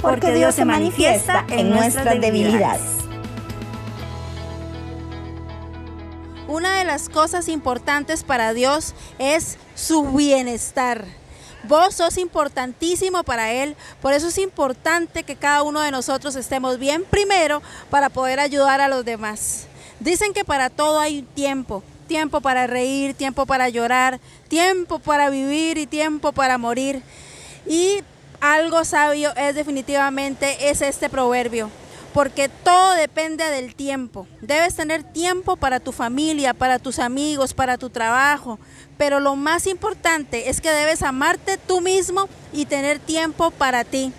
porque Dios se manifiesta en nuestras debilidades. Una de las cosas importantes para Dios es su bienestar. Vos sos importantísimo para Él, por eso es importante que cada uno de nosotros estemos bien primero para poder ayudar a los demás. Dicen que para todo hay tiempo, tiempo para reír, tiempo para llorar, tiempo para vivir y tiempo para morir. Y algo sabio es definitivamente es este proverbio, porque todo depende del tiempo. Debes tener tiempo para tu familia, para tus amigos, para tu trabajo, pero lo más importante es que debes amarte tú mismo y tener tiempo para ti.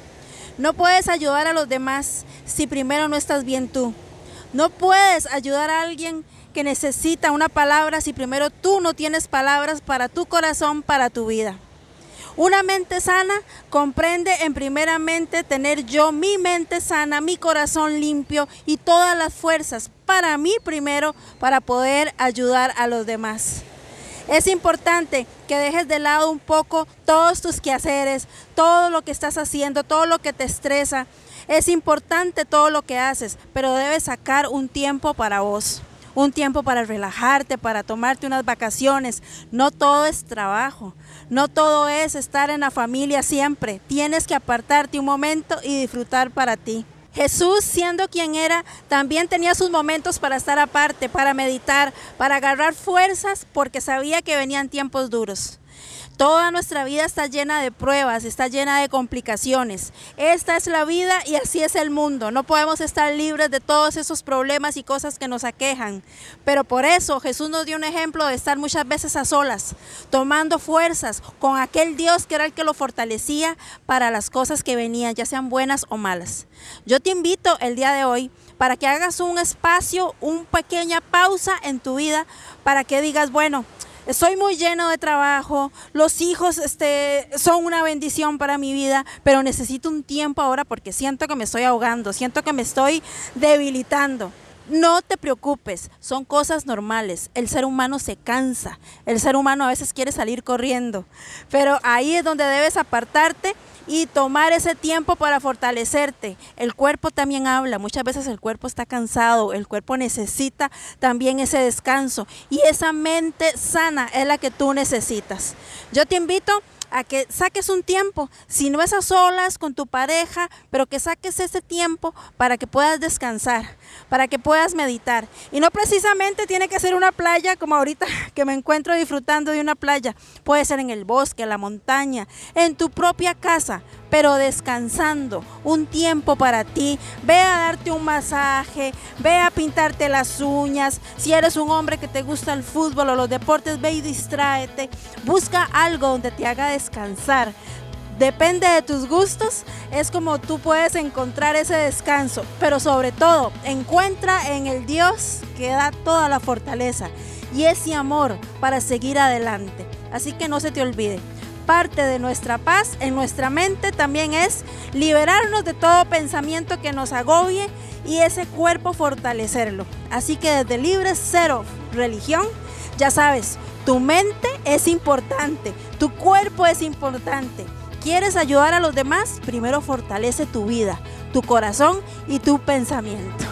No puedes ayudar a los demás si primero no estás bien tú. No puedes ayudar a alguien que necesita una palabra si primero tú no tienes palabras para tu corazón, para tu vida. Una mente sana comprende en primeramente tener yo mi mente sana, mi corazón limpio y todas las fuerzas para mí primero para poder ayudar a los demás. Es importante que dejes de lado un poco todos tus quehaceres, todo lo que estás haciendo, todo lo que te estresa. Es importante todo lo que haces, pero debes sacar un tiempo para vos un tiempo para relajarte, para tomarte unas vacaciones. No todo es trabajo, no todo es estar en la familia siempre. Tienes que apartarte un momento y disfrutar para ti. Jesús, siendo quien era, también tenía sus momentos para estar aparte, para meditar, para agarrar fuerzas, porque sabía que venían tiempos duros. Toda nuestra vida está llena de pruebas, está llena de complicaciones. Esta es la vida y así es el mundo. No podemos estar libres de todos esos problemas y cosas que nos aquejan. Pero por eso Jesús nos dio un ejemplo de estar muchas veces a solas, tomando fuerzas con aquel Dios que era el que lo fortalecía para las cosas que venían, ya sean buenas o malas. Yo te invito el día de hoy para que hagas un espacio, una pequeña pausa en tu vida, para que digas, bueno, soy muy lleno de trabajo, los hijos este, son una bendición para mi vida, pero necesito un tiempo ahora porque siento que me estoy ahogando, siento que me estoy debilitando. No te preocupes, son cosas normales. El ser humano se cansa, el ser humano a veces quiere salir corriendo, pero ahí es donde debes apartarte y tomar ese tiempo para fortalecerte. El cuerpo también habla, muchas veces el cuerpo está cansado, el cuerpo necesita también ese descanso y esa mente sana es la que tú necesitas. Yo te invito a que saques un tiempo, si no es a solas con tu pareja, pero que saques ese tiempo para que puedas descansar, para que puedas meditar. Y no precisamente tiene que ser una playa como ahorita que me encuentro disfrutando de una playa. Puede ser en el bosque, la montaña, en tu propia casa, pero descansando, un tiempo para ti. Ve a darte un masaje, ve a pintarte las uñas. Si eres un hombre que te gusta el fútbol o los deportes, ve y distráete. Busca algo donde te haga descansar. Depende de tus gustos, es como tú puedes encontrar ese descanso, pero sobre todo encuentra en el Dios que da toda la fortaleza y ese amor para seguir adelante. Así que no se te olvide, parte de nuestra paz en nuestra mente también es liberarnos de todo pensamiento que nos agobie y ese cuerpo fortalecerlo. Así que desde Libre Cero Religión, ya sabes, tu mente es importante, tu cuerpo es importante. ¿Quieres ayudar a los demás? Primero fortalece tu vida, tu corazón y tu pensamiento.